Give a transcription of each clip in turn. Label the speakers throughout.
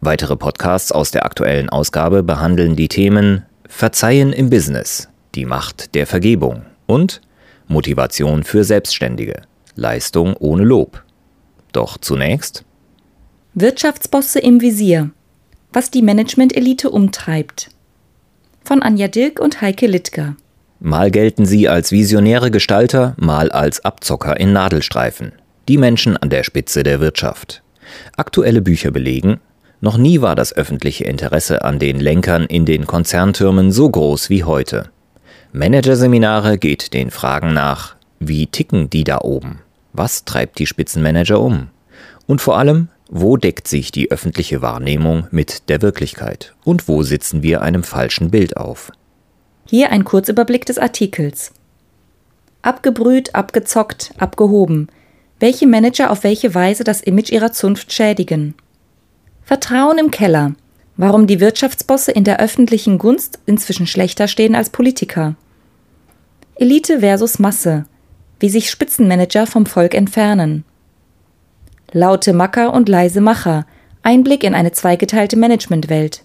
Speaker 1: Weitere Podcasts aus der aktuellen Ausgabe behandeln die Themen Verzeihen im Business, die Macht der Vergebung und Motivation für Selbstständige, Leistung ohne Lob. Doch zunächst
Speaker 2: Wirtschaftsbosse im Visier, was die Management-Elite umtreibt. Von Anja Dilk und Heike Littger.
Speaker 1: Mal gelten sie als visionäre Gestalter, mal als Abzocker in Nadelstreifen. Die Menschen an der Spitze der Wirtschaft. Aktuelle Bücher belegen, noch nie war das öffentliche Interesse an den Lenkern in den Konzerntürmen so groß wie heute. Managerseminare geht den Fragen nach, wie ticken die da oben? Was treibt die Spitzenmanager um? Und vor allem, wo deckt sich die öffentliche Wahrnehmung mit der Wirklichkeit? Und wo sitzen wir einem falschen Bild auf?
Speaker 2: Hier ein Kurzüberblick des Artikels. Abgebrüht, abgezockt, abgehoben. Welche Manager auf welche Weise das Image ihrer Zunft schädigen. Vertrauen im Keller. Warum die Wirtschaftsbosse in der öffentlichen Gunst inzwischen schlechter stehen als Politiker. Elite versus Masse. Wie sich Spitzenmanager vom Volk entfernen. Laute Macker und leise Macher. Einblick in eine zweigeteilte Managementwelt.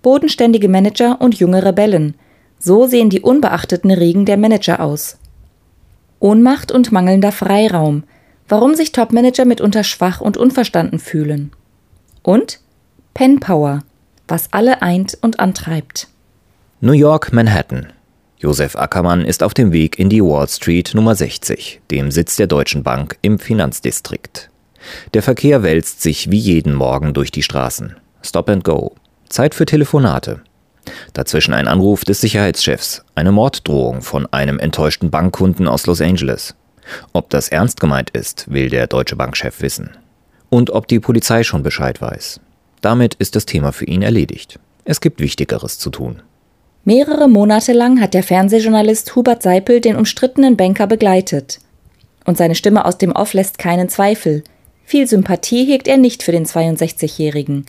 Speaker 2: Bodenständige Manager und junge Rebellen. So sehen die unbeachteten Riegen der Manager aus. Ohnmacht und mangelnder Freiraum. Warum sich Topmanager mitunter schwach und unverstanden fühlen. Und Pen Power, was alle eint und antreibt.
Speaker 1: New York, Manhattan. Josef Ackermann ist auf dem Weg in die Wall Street Nummer 60, dem Sitz der Deutschen Bank im Finanzdistrikt. Der Verkehr wälzt sich wie jeden Morgen durch die Straßen. Stop and go. Zeit für Telefonate. Dazwischen ein Anruf des Sicherheitschefs, eine Morddrohung von einem enttäuschten Bankkunden aus Los Angeles. Ob das ernst gemeint ist, will der Deutsche Bankchef wissen und ob die Polizei schon Bescheid weiß. Damit ist das Thema für ihn erledigt. Es gibt Wichtigeres zu tun.
Speaker 2: Mehrere Monate lang hat der Fernsehjournalist Hubert Seipel den umstrittenen Banker begleitet. Und seine Stimme aus dem Off lässt keinen Zweifel. Viel Sympathie hegt er nicht für den 62-Jährigen.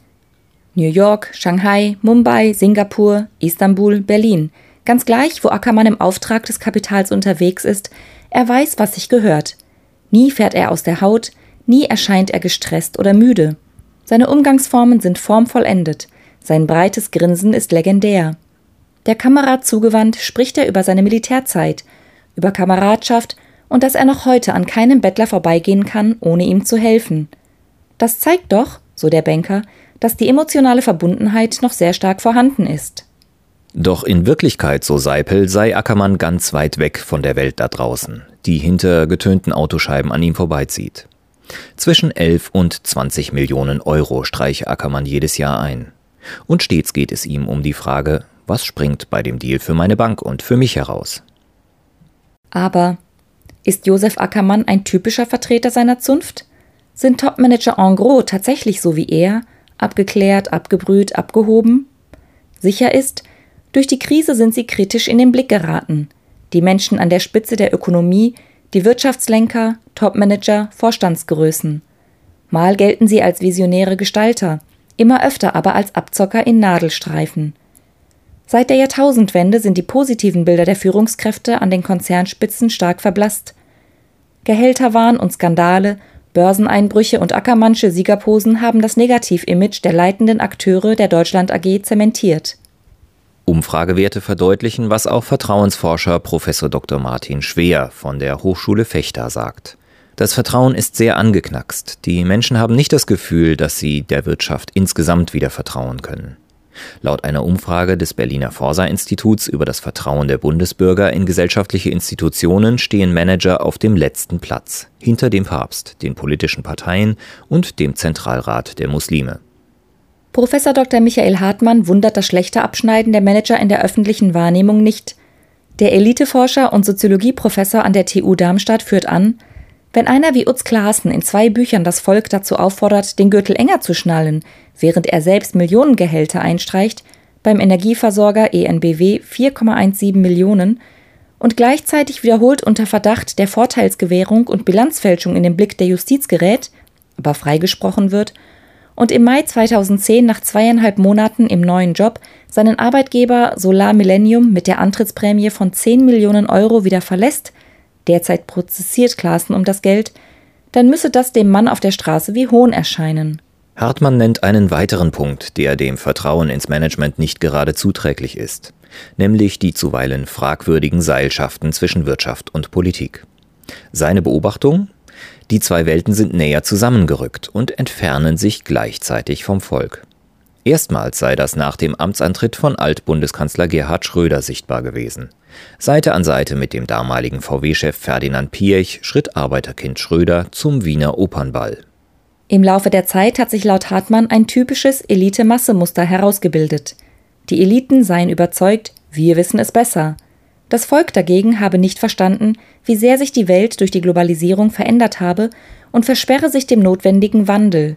Speaker 2: New York, Shanghai, Mumbai, Singapur, Istanbul, Berlin. Ganz gleich, wo Ackermann im Auftrag des Kapitals unterwegs ist, er weiß, was sich gehört. Nie fährt er aus der Haut, Nie erscheint er gestresst oder müde. Seine Umgangsformen sind formvollendet, sein breites Grinsen ist legendär. Der Kamera zugewandt spricht er über seine Militärzeit, über Kameradschaft und dass er noch heute an keinem Bettler vorbeigehen kann, ohne ihm zu helfen. Das zeigt doch, so der Banker, dass die emotionale Verbundenheit noch sehr stark vorhanden ist.
Speaker 1: Doch in Wirklichkeit, so Seipel, sei Ackermann ganz weit weg von der Welt da draußen, die hinter getönten Autoscheiben an ihm vorbeizieht. Zwischen 11 und 20 Millionen Euro streiche Ackermann jedes Jahr ein. Und stets geht es ihm um die Frage, was springt bei dem Deal für meine Bank und für mich heraus.
Speaker 2: Aber ist Josef Ackermann ein typischer Vertreter seiner Zunft? Sind Topmanager en gros tatsächlich so wie er, abgeklärt, abgebrüht, abgehoben? Sicher ist, durch die Krise sind sie kritisch in den Blick geraten. Die Menschen an der Spitze der Ökonomie die Wirtschaftslenker, Topmanager, Vorstandsgrößen. Mal gelten sie als visionäre Gestalter, immer öfter aber als Abzocker in Nadelstreifen. Seit der Jahrtausendwende sind die positiven Bilder der Führungskräfte an den Konzernspitzen stark verblasst. Gehälterwahn und Skandale, Börseneinbrüche und Ackermannsche Siegerposen haben das Negativimage der leitenden Akteure der Deutschland AG zementiert.
Speaker 1: Umfragewerte verdeutlichen, was auch Vertrauensforscher Prof. Dr. Martin Schwer von der Hochschule Fechter sagt. Das Vertrauen ist sehr angeknackst. Die Menschen haben nicht das Gefühl, dass sie der Wirtschaft insgesamt wieder vertrauen können. Laut einer Umfrage des Berliner Forsa-Instituts über das Vertrauen der Bundesbürger in gesellschaftliche Institutionen stehen Manager auf dem letzten Platz, hinter dem Papst, den politischen Parteien und dem Zentralrat der Muslime.
Speaker 2: Professor Dr. Michael Hartmann wundert das schlechte Abschneiden der Manager in der öffentlichen Wahrnehmung nicht. Der Eliteforscher und Soziologieprofessor an der TU Darmstadt führt an, Wenn einer wie Utz Klaassen in zwei Büchern das Volk dazu auffordert, den Gürtel enger zu schnallen, während er selbst Millionengehälter einstreicht, beim Energieversorger ENBW 4,17 Millionen, und gleichzeitig wiederholt unter Verdacht der Vorteilsgewährung und Bilanzfälschung in den Blick der Justiz gerät, aber freigesprochen wird, und im Mai 2010 nach zweieinhalb Monaten im neuen Job seinen Arbeitgeber Solar Millennium mit der Antrittsprämie von 10 Millionen Euro wieder verlässt, derzeit prozessiert Klaassen um das Geld, dann müsse das dem Mann auf der Straße wie Hohn erscheinen.
Speaker 1: Hartmann nennt einen weiteren Punkt, der dem Vertrauen ins Management nicht gerade zuträglich ist, nämlich die zuweilen fragwürdigen Seilschaften zwischen Wirtschaft und Politik. Seine Beobachtung? Die zwei Welten sind näher zusammengerückt und entfernen sich gleichzeitig vom Volk. Erstmals sei das nach dem Amtsantritt von Altbundeskanzler Gerhard Schröder sichtbar gewesen. Seite an Seite mit dem damaligen VW-Chef Ferdinand Piech schritt Arbeiterkind Schröder zum Wiener Opernball.
Speaker 2: Im Laufe der Zeit hat sich laut Hartmann ein typisches Elite-Masse-Muster herausgebildet. Die Eliten seien überzeugt, wir wissen es besser. Das Volk dagegen habe nicht verstanden, wie sehr sich die Welt durch die Globalisierung verändert habe und versperre sich dem notwendigen Wandel.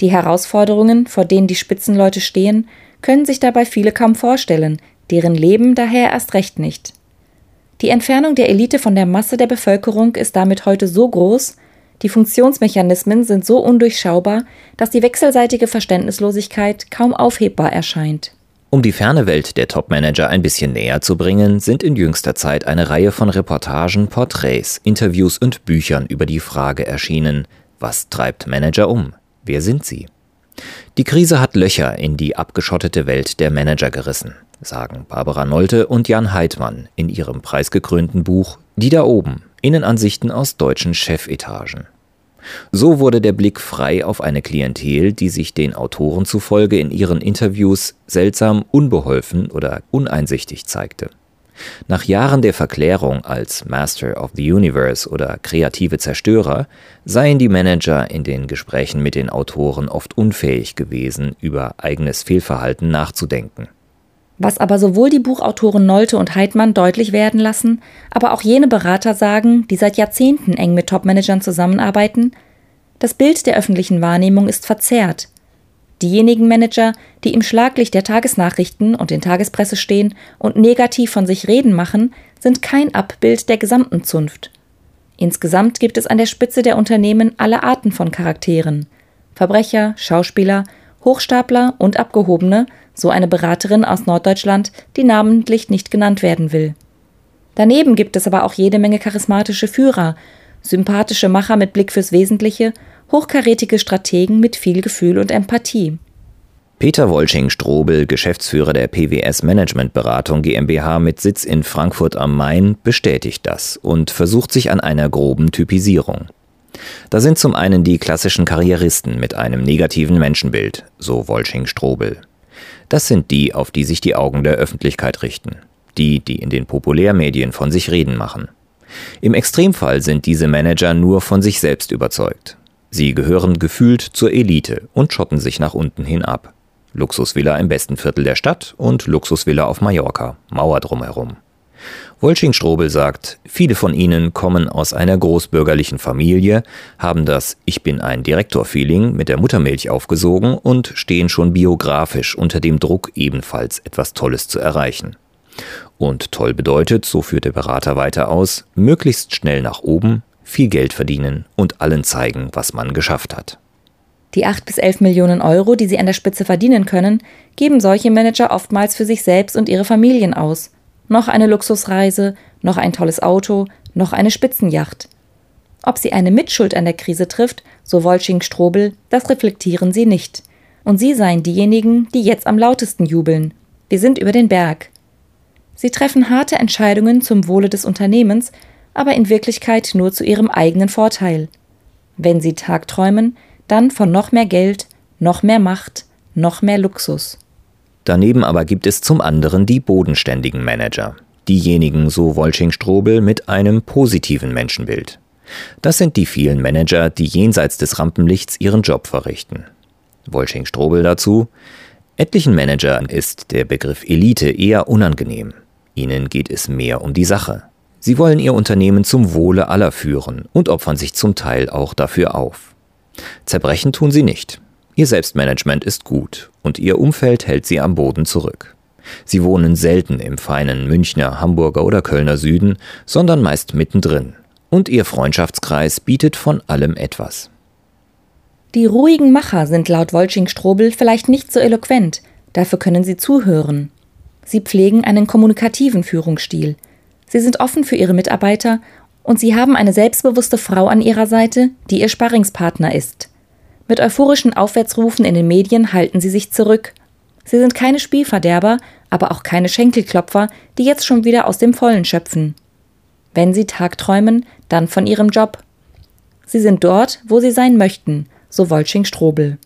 Speaker 2: Die Herausforderungen, vor denen die Spitzenleute stehen, können sich dabei viele kaum vorstellen, deren Leben daher erst recht nicht. Die Entfernung der Elite von der Masse der Bevölkerung ist damit heute so groß, die Funktionsmechanismen sind so undurchschaubar, dass die wechselseitige Verständnislosigkeit kaum aufhebbar erscheint.
Speaker 1: Um die ferne Welt der Topmanager ein bisschen näher zu bringen, sind in jüngster Zeit eine Reihe von Reportagen, Porträts, Interviews und Büchern über die Frage erschienen, was treibt Manager um? Wer sind sie? Die Krise hat Löcher in die abgeschottete Welt der Manager gerissen, sagen Barbara Nolte und Jan Heidmann in ihrem preisgekrönten Buch Die da oben, Innenansichten aus deutschen Chefetagen. So wurde der Blick frei auf eine Klientel, die sich den Autoren zufolge in ihren Interviews seltsam unbeholfen oder uneinsichtig zeigte. Nach Jahren der Verklärung als Master of the Universe oder kreative Zerstörer seien die Manager in den Gesprächen mit den Autoren oft unfähig gewesen, über eigenes Fehlverhalten nachzudenken.
Speaker 2: Was aber sowohl die Buchautoren Nolte und Heidmann deutlich werden lassen, aber auch jene Berater sagen, die seit Jahrzehnten eng mit Topmanagern zusammenarbeiten, das Bild der öffentlichen Wahrnehmung ist verzerrt. Diejenigen Manager, die im Schlaglicht der Tagesnachrichten und in Tagespresse stehen und negativ von sich reden machen, sind kein Abbild der gesamten Zunft. Insgesamt gibt es an der Spitze der Unternehmen alle Arten von Charakteren. Verbrecher, Schauspieler, Hochstapler und Abgehobene, so eine Beraterin aus Norddeutschland, die namentlich nicht genannt werden will. Daneben gibt es aber auch jede Menge charismatische Führer, sympathische Macher mit Blick fürs Wesentliche, hochkarätige Strategen mit viel Gefühl und Empathie.
Speaker 1: Peter Wolsching-Strobel, Geschäftsführer der PWS Managementberatung GmbH mit Sitz in Frankfurt am Main, bestätigt das und versucht sich an einer groben Typisierung. Da sind zum einen die klassischen Karrieristen mit einem negativen Menschenbild, so Wolsching-Strobel. Das sind die, auf die sich die Augen der Öffentlichkeit richten. Die, die in den Populärmedien von sich reden machen. Im Extremfall sind diese Manager nur von sich selbst überzeugt. Sie gehören gefühlt zur Elite und schotten sich nach unten hin ab. Luxusvilla im besten Viertel der Stadt und Luxusvilla auf Mallorca, Mauer drumherum. Wolsching-Strobel sagt, viele von ihnen kommen aus einer großbürgerlichen Familie, haben das Ich bin ein Direktor-Feeling mit der Muttermilch aufgesogen und stehen schon biografisch unter dem Druck, ebenfalls etwas Tolles zu erreichen. Und toll bedeutet, so führt der Berater weiter aus, möglichst schnell nach oben, viel Geld verdienen und allen zeigen, was man geschafft hat.
Speaker 2: Die 8 bis 11 Millionen Euro, die sie an der Spitze verdienen können, geben solche Manager oftmals für sich selbst und ihre Familien aus noch eine Luxusreise, noch ein tolles Auto, noch eine Spitzenjacht. Ob sie eine Mitschuld an der Krise trifft, so Wolsching-Strobel, das reflektieren sie nicht. Und sie seien diejenigen, die jetzt am lautesten jubeln. Wir sind über den Berg. Sie treffen harte Entscheidungen zum Wohle des Unternehmens, aber in Wirklichkeit nur zu ihrem eigenen Vorteil. Wenn sie tagträumen, dann von noch mehr Geld, noch mehr Macht, noch mehr Luxus.
Speaker 1: Daneben aber gibt es zum anderen die bodenständigen Manager. Diejenigen, so Wolsching-Strobel, mit einem positiven Menschenbild. Das sind die vielen Manager, die jenseits des Rampenlichts ihren Job verrichten. Wolsching-Strobel dazu. Etlichen Managern ist der Begriff Elite eher unangenehm. Ihnen geht es mehr um die Sache. Sie wollen ihr Unternehmen zum Wohle aller führen und opfern sich zum Teil auch dafür auf. Zerbrechen tun sie nicht. Ihr Selbstmanagement ist gut und ihr Umfeld hält sie am Boden zurück. Sie wohnen selten im feinen Münchner, Hamburger oder Kölner Süden, sondern meist mittendrin. Und ihr Freundschaftskreis bietet von allem etwas.
Speaker 2: Die ruhigen Macher sind laut Wolsching-Strobel vielleicht nicht so eloquent, dafür können sie zuhören. Sie pflegen einen kommunikativen Führungsstil. Sie sind offen für ihre Mitarbeiter und sie haben eine selbstbewusste Frau an ihrer Seite, die ihr Sparringspartner ist. Mit euphorischen Aufwärtsrufen in den Medien halten sie sich zurück. Sie sind keine Spielverderber, aber auch keine Schenkelklopfer, die jetzt schon wieder aus dem Vollen schöpfen. Wenn sie tagträumen, dann von ihrem Job. Sie sind dort, wo sie sein möchten, so Wolsching-Strobel.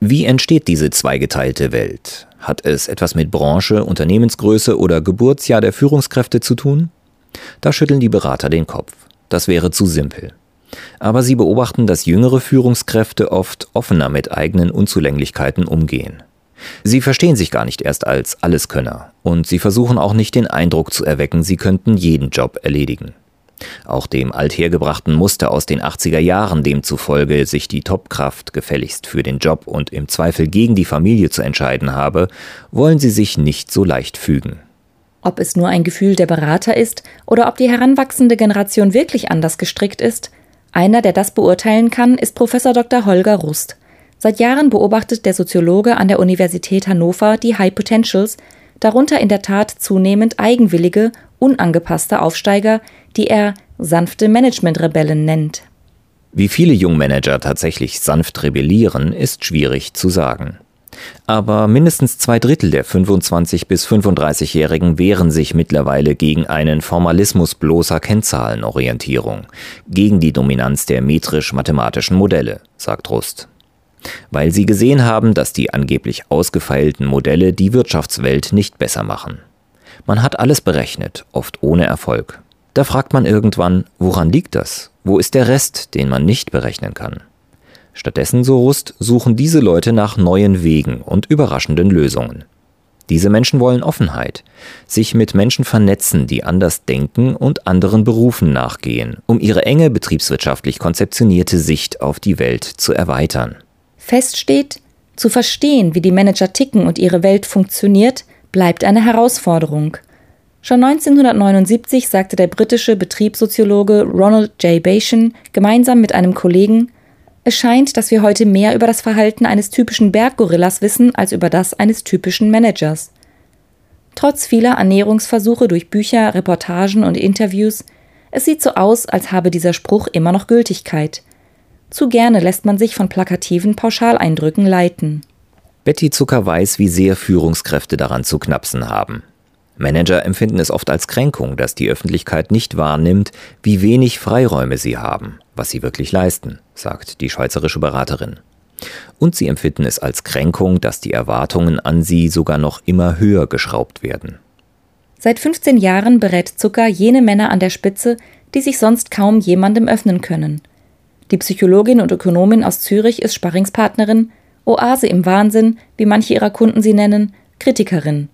Speaker 1: Wie entsteht diese zweigeteilte Welt? Hat es etwas mit Branche, Unternehmensgröße oder Geburtsjahr der Führungskräfte zu tun? Da schütteln die Berater den Kopf. Das wäre zu simpel aber sie beobachten, dass jüngere Führungskräfte oft offener mit eigenen Unzulänglichkeiten umgehen. Sie verstehen sich gar nicht erst als Alleskönner und sie versuchen auch nicht den Eindruck zu erwecken, sie könnten jeden Job erledigen. Auch dem althergebrachten Muster aus den 80er Jahren, demzufolge sich die Topkraft gefälligst für den Job und im Zweifel gegen die Familie zu entscheiden habe, wollen sie sich nicht so leicht fügen.
Speaker 2: Ob es nur ein Gefühl der Berater ist oder ob die heranwachsende Generation wirklich anders gestrickt ist, einer, der das beurteilen kann, ist Professor Dr. Holger Rust. Seit Jahren beobachtet der Soziologe an der Universität Hannover die High Potentials, darunter in der Tat zunehmend eigenwillige, unangepasste Aufsteiger, die er sanfte Managementrebellen nennt.
Speaker 1: Wie viele Jungmanager tatsächlich sanft rebellieren, ist schwierig zu sagen. Aber mindestens zwei Drittel der 25 bis 35-Jährigen wehren sich mittlerweile gegen einen Formalismus bloßer Kennzahlenorientierung, gegen die Dominanz der metrisch-mathematischen Modelle, sagt Rust. Weil sie gesehen haben, dass die angeblich ausgefeilten Modelle die Wirtschaftswelt nicht besser machen. Man hat alles berechnet, oft ohne Erfolg. Da fragt man irgendwann, woran liegt das? Wo ist der Rest, den man nicht berechnen kann? Stattdessen, so Rust, suchen diese Leute nach neuen Wegen und überraschenden Lösungen. Diese Menschen wollen Offenheit, sich mit Menschen vernetzen, die anders denken und anderen Berufen nachgehen, um ihre enge betriebswirtschaftlich konzeptionierte Sicht auf die Welt zu erweitern.
Speaker 2: Fest steht, zu verstehen, wie die Manager ticken und ihre Welt funktioniert, bleibt eine Herausforderung. Schon 1979 sagte der britische Betriebssoziologe Ronald J. Bashan gemeinsam mit einem Kollegen, es scheint, dass wir heute mehr über das Verhalten eines typischen Berggorillas wissen als über das eines typischen Managers. Trotz vieler Annäherungsversuche durch Bücher, Reportagen und Interviews, es sieht so aus, als habe dieser Spruch immer noch Gültigkeit. Zu gerne lässt man sich von plakativen Pauschaleindrücken leiten.
Speaker 1: Betty Zucker weiß, wie sehr Führungskräfte daran zu knapsen haben. Manager empfinden es oft als Kränkung, dass die Öffentlichkeit nicht wahrnimmt, wie wenig Freiräume sie haben, was sie wirklich leisten, sagt die schweizerische Beraterin. Und sie empfinden es als Kränkung, dass die Erwartungen an sie sogar noch immer höher geschraubt werden.
Speaker 2: Seit 15 Jahren berät Zucker jene Männer an der Spitze, die sich sonst kaum jemandem öffnen können. Die Psychologin und Ökonomin aus Zürich ist Sparringspartnerin, Oase im Wahnsinn, wie manche ihrer Kunden sie nennen, Kritikerin.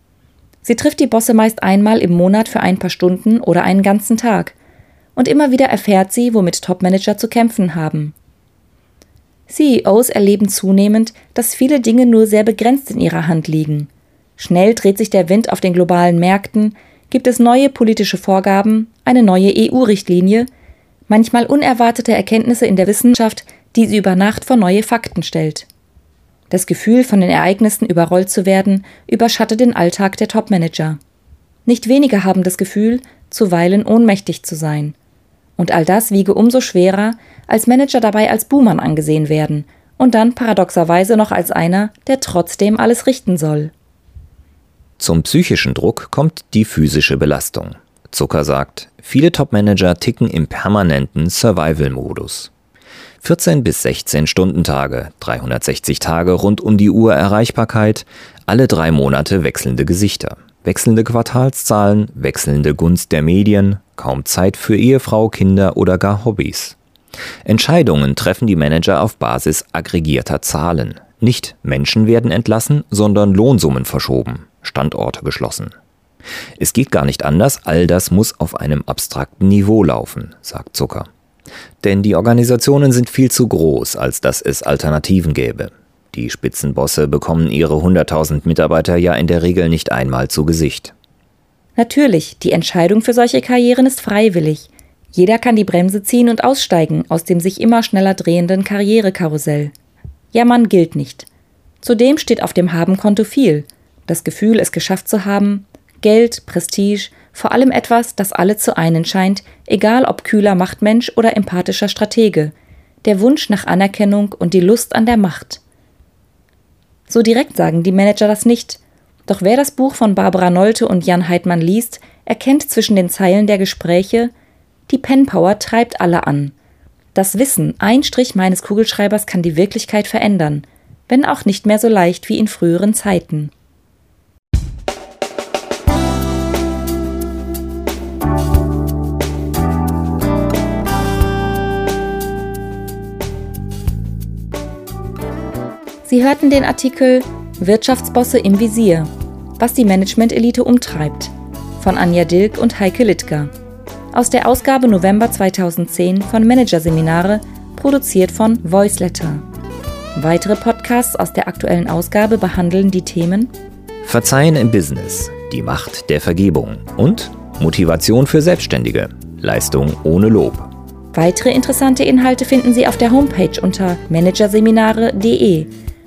Speaker 2: Sie trifft die Bosse meist einmal im Monat für ein paar Stunden oder einen ganzen Tag. Und immer wieder erfährt sie, womit Topmanager zu kämpfen haben. CEOs erleben zunehmend, dass viele Dinge nur sehr begrenzt in ihrer Hand liegen. Schnell dreht sich der Wind auf den globalen Märkten, gibt es neue politische Vorgaben, eine neue EU-Richtlinie, manchmal unerwartete Erkenntnisse in der Wissenschaft, die sie über Nacht vor neue Fakten stellt. Das Gefühl, von den Ereignissen überrollt zu werden, überschattet den Alltag der Topmanager. Nicht wenige haben das Gefühl, zuweilen ohnmächtig zu sein. Und all das wiege umso schwerer, als Manager dabei als Buhmann angesehen werden und dann paradoxerweise noch als einer, der trotzdem alles richten soll.
Speaker 1: Zum psychischen Druck kommt die physische Belastung. Zucker sagt, viele Topmanager ticken im permanenten Survival-Modus. 14 bis 16 Stundentage, 360 Tage rund um die Uhr Erreichbarkeit, alle drei Monate wechselnde Gesichter, wechselnde Quartalszahlen, wechselnde Gunst der Medien, kaum Zeit für Ehefrau, Kinder oder gar Hobbys. Entscheidungen treffen die Manager auf Basis aggregierter Zahlen. Nicht Menschen werden entlassen, sondern Lohnsummen verschoben, Standorte geschlossen. Es geht gar nicht anders, all das muss auf einem abstrakten Niveau laufen, sagt Zucker. Denn die Organisationen sind viel zu groß, als dass es Alternativen gäbe. Die Spitzenbosse bekommen ihre 100.000 Mitarbeiter ja in der Regel nicht einmal zu Gesicht.
Speaker 2: Natürlich, die Entscheidung für solche Karrieren ist freiwillig. Jeder kann die Bremse ziehen und aussteigen aus dem sich immer schneller drehenden Karrierekarussell. Jammern gilt nicht. Zudem steht auf dem Habenkonto viel. Das Gefühl, es geschafft zu haben, Geld, Prestige, vor allem etwas, das alle zu einen scheint, egal ob kühler Machtmensch oder empathischer Stratege, der Wunsch nach Anerkennung und die Lust an der Macht. So direkt sagen die Manager das nicht, doch wer das Buch von Barbara Nolte und Jan Heidmann liest, erkennt zwischen den Zeilen der Gespräche, die Penpower treibt alle an. Das Wissen, ein Strich meines Kugelschreibers kann die Wirklichkeit verändern, wenn auch nicht mehr so leicht wie in früheren Zeiten. Sie hörten den Artikel Wirtschaftsbosse im Visier, was die Management-Elite umtreibt, von Anja Dilk und Heike Littger. Aus der Ausgabe November 2010 von Managerseminare, produziert von Voiceletter. Weitere Podcasts aus der aktuellen Ausgabe behandeln die Themen
Speaker 1: Verzeihen im Business, die Macht der Vergebung und Motivation für Selbstständige, Leistung ohne Lob.
Speaker 2: Weitere interessante Inhalte finden Sie auf der Homepage unter managerseminare.de